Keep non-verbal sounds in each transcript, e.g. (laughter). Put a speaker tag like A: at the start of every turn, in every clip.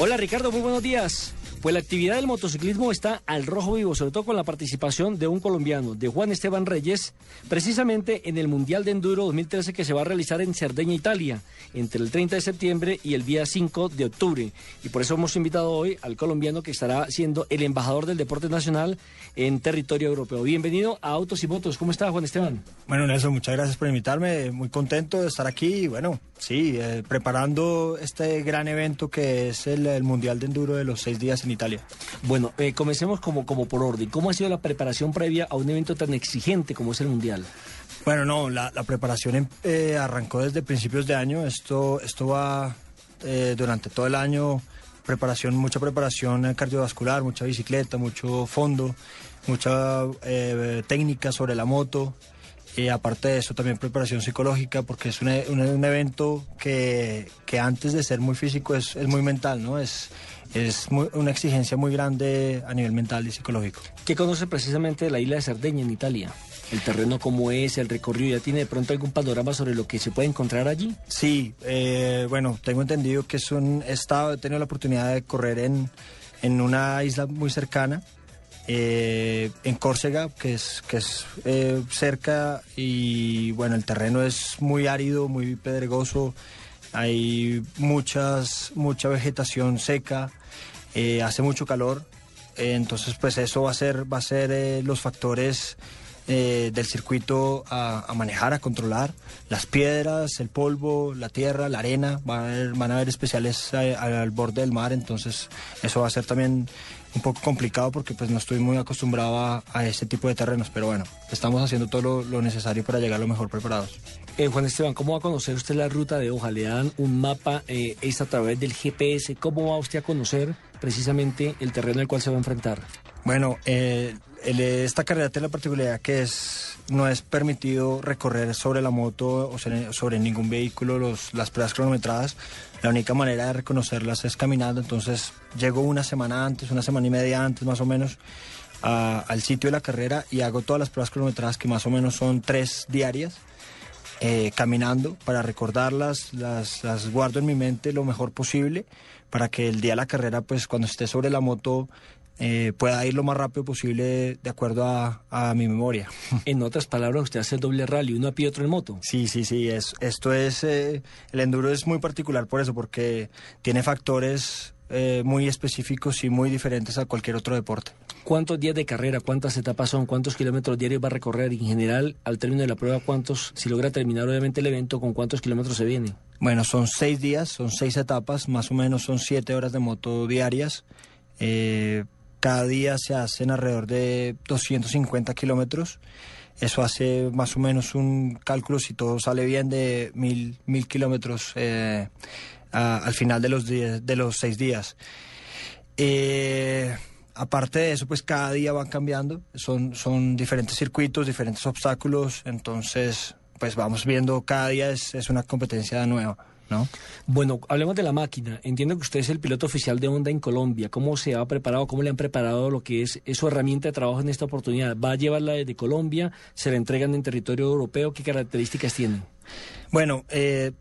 A: Hola Ricardo, muy buenos días. Pues la actividad del motociclismo está al rojo vivo, sobre todo con la participación de un colombiano, de Juan Esteban Reyes, precisamente en el Mundial de Enduro 2013 que se va a realizar en Cerdeña, Italia, entre el 30 de septiembre y el día 5 de octubre. Y por eso hemos invitado hoy al colombiano que estará siendo el embajador del deporte nacional en territorio europeo. Bienvenido a Autos y Motos. ¿Cómo está Juan Esteban?
B: Bueno, Nelson, muchas gracias por invitarme. Muy contento de estar aquí y bueno, sí, eh, preparando este gran evento que es el, Mundial de Enduro de los seis días en Italia.
A: Bueno, eh, comencemos como, como por orden. ¿Cómo ha sido la preparación previa a un evento tan exigente como es el Mundial?
B: Bueno, no, la, la preparación em- eh, arrancó desde principios de año. Esto, esto va eh, durante todo el año. Preparación, mucha preparación cardiovascular, mucha bicicleta, mucho fondo, mucha eh, técnica sobre la moto. Y aparte de eso, también preparación psicológica, porque es un, un- un evento que, que antes de ser muy físico es, es muy mental, ¿no? Es, es muy- una exigencia muy grande a nivel mental y psicológico.
A: ¿Qué conoce precisamente de la isla de Cerdeña en Italia? El terreno cómo es, el recorrido, ¿ya tiene de pronto algún panorama sobre lo que se puede encontrar allí?
B: Sí, eh, bueno, tengo entendido que es un estado, he tenido la oportunidad de correr en, en una isla muy cercana, eh, en Córcega, que es, que es eh, cerca y bueno, el terreno es muy árido, muy pedregoso, hay muchas, mucha vegetación seca, eh, hace mucho calor, eh, entonces pues eso va a ser, va a ser eh, los factores eh, del circuito a, manejar, a controlar. Las piedras, el polvo, la tierra, la arena, van a haber, especiales eh, al borde del mar, entonces eso va a ser también un poco complicado porque pues no estoy muy acostumbrado a, a ese tipo de terrenos, pero bueno, estamos haciendo todo lo, lo necesario para llegar lo mejor preparados.
A: Eh, Juan Esteban, ¿cómo va a conocer usted la ruta de hoja? Le dan un mapa, eh, es a través del GPS. ¿Cómo va usted a conocer precisamente el terreno al cual se va a enfrentar?
B: Bueno, eh, esta carrera tiene la particularidad que es no es permitido recorrer sobre la moto o sobre, ningún vehículo los, las pruebas cronometradas. La única manera de reconocerlas es caminando. Entonces llego una semana antes, una semana y media antes más o menos al sitio de la carrera y hago todas las pruebas cronometradas que más o menos son tres diarias. eh, caminando para recordarlas, las, las guardo en mi mente lo mejor posible para que el día de la carrera, pues cuando esté sobre la moto, eh, pueda ir lo más rápido posible de acuerdo a, a mi memoria. (laughs)
A: En otras palabras, usted hace doble rally, uno a pie otro en moto.
B: Sí, sí, sí, es, esto es, eh, el enduro es muy particular por eso, porque tiene factores eh, muy específicos y muy diferentes a cualquier otro deporte.
A: ¿Cuántos días de carrera, cuántas etapas son, cuántos kilómetros diarios va a recorrer? Y en general, al término de la prueba, ¿cuántos, si logra terminar obviamente el evento, con cuántos kilómetros se viene?
B: Bueno, son seis días, son seis etapas, más o menos son siete horas de moto diarias. Eh, cada día se hacen alrededor de 250 kilómetros. Eso hace más o menos un cálculo, si todo sale bien, de mil, mil kilómetros eh, al final de los, diez- de los seis días. Eh, aparte de eso, pues cada día van cambiando, son, son diferentes circuitos, diferentes obstáculos, entonces pues vamos viendo, cada día es, es una competencia nueva, ¿no?
A: Bueno, hablemos de la máquina. Entiendo que usted es el piloto oficial de Honda en Colombia. ¿Cómo se ha preparado? ¿Cómo le han preparado lo que es, es su herramienta de trabajo en esta oportunidad? ¿Va a llevarla desde Colombia? ¿Se la entregan en territorio europeo? ¿Qué características tiene?
B: Bueno, eh,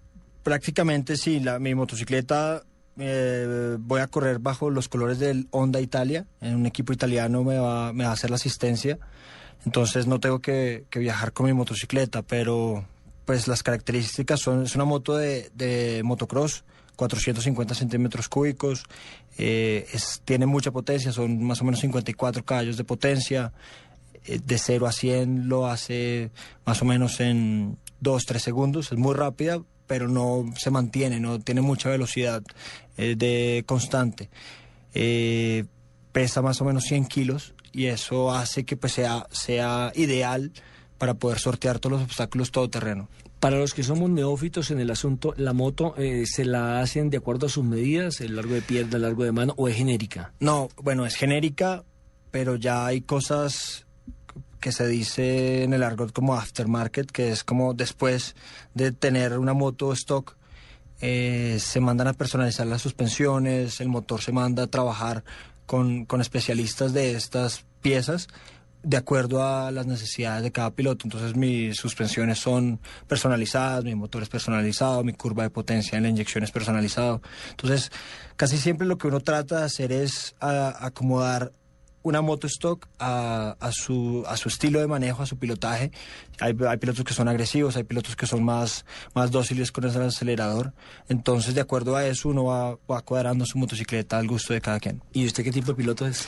B: prácticamente sí, la, mi motocicleta eh, voy a correr bajo los colores del Honda Italia, en un equipo italiano me va, me va a hacer la asistencia, entonces no tengo que, que viajar con mi motocicleta, pero pues las características son, es una moto de, motocross, 450 centímetros cúbicos, eh, es- tiene mucha potencia, son más o menos 54 caballos de potencia, eh, de 0 a 100 lo hace más o menos en 2, 3 segundos, es muy rápida, pero no se mantiene, no tiene mucha velocidad eh, de constante. Eh, pesa más o menos 100 kilos y eso hace que pues, sea, sea ideal para poder sortear todos los obstáculos todoterreno.
A: Para los que somos neófitos en el asunto, ¿la moto eh, se la hacen de acuerdo a sus medidas, el largo de pierna, el largo de mano, o es genérica?
B: No, bueno, es genérica, pero ya hay cosas que se dice en el argot como aftermarket, que es como después de tener una moto stock, eh, se mandan a personalizar las suspensiones, el motor se manda a trabajar con, con especialistas de estas piezas de acuerdo a las necesidades de cada piloto. Entonces mis suspensiones son personalizadas, mi motor es personalizado, mi curva de potencia en la inyección es personalizado. Entonces casi siempre lo que uno trata de hacer es acomodar una moto stock a, su, estilo de manejo, a su pilotaje. Hay, pilotos que son agresivos, hay pilotos que son más, dóciles con el acelerador. Entonces, de acuerdo a eso, uno va, va su motocicleta al gusto de cada quien.
A: ¿Y usted qué tipo de piloto es?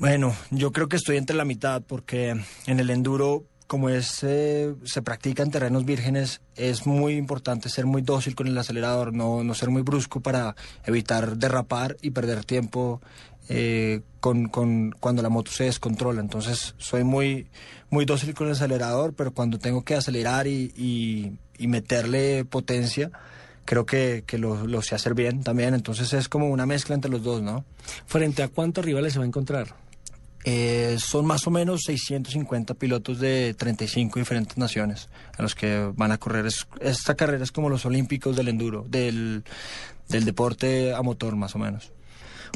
B: Bueno, yo creo que estoy entre la mitad porque en el enduro, como es, eh, se practica en terrenos vírgenes, es muy importante ser muy dócil con el acelerador, no, no ser muy brusco para evitar derrapar y perder tiempo eh, con, con, cuando la moto se descontrola. Entonces soy muy, muy dócil con el acelerador, pero cuando tengo que acelerar y, y, y meterle potencia, creo que, que lo, lo, sé hacer bien también. Entonces es como una mezcla entre los dos, ¿no?
A: ¿Frente a cuántos rivales se va a encontrar?
B: Eh, son más o menos 650 pilotos de 35 diferentes naciones a los que van a correr. esta carrera es como los olímpicos del enduro, del, del deporte a motor más o menos.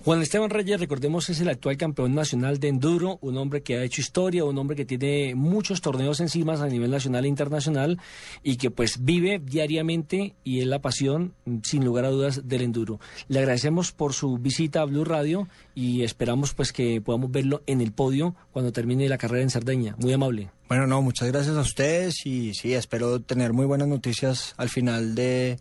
A: Juan Esteban Reyes, recordemos, es el actual campeón nacional de enduro, un hombre que ha hecho historia, un hombre que tiene muchos torneos encima a nivel nacional e internacional y que pues vive diariamente y es la pasión, sin lugar a dudas, del enduro. Le agradecemos por su visita a Blue Radio y esperamos pues que podamos verlo en el podio cuando termine la carrera en Cerdeña. Muy amable.
B: Bueno, no, muchas gracias a ustedes y sí, espero tener muy buenas noticias al final de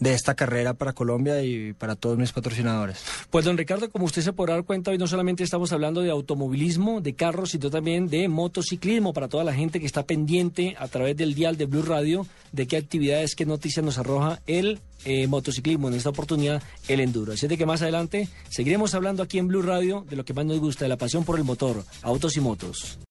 B: de esta carrera para Colombia y para todos mis patrocinadores.
A: Pues don Ricardo, como usted se podrá dar cuenta, hoy no solamente estamos hablando de automovilismo, de carros, sino también de motociclismo para toda la gente que está pendiente a través del dial de Blue Radio de qué actividades, qué noticias nos arroja el eh, motociclismo, en esta oportunidad el enduro. Así de que más adelante seguiremos hablando aquí en Blue Radio de lo que más nos gusta, de la pasión por el motor, autos y motos.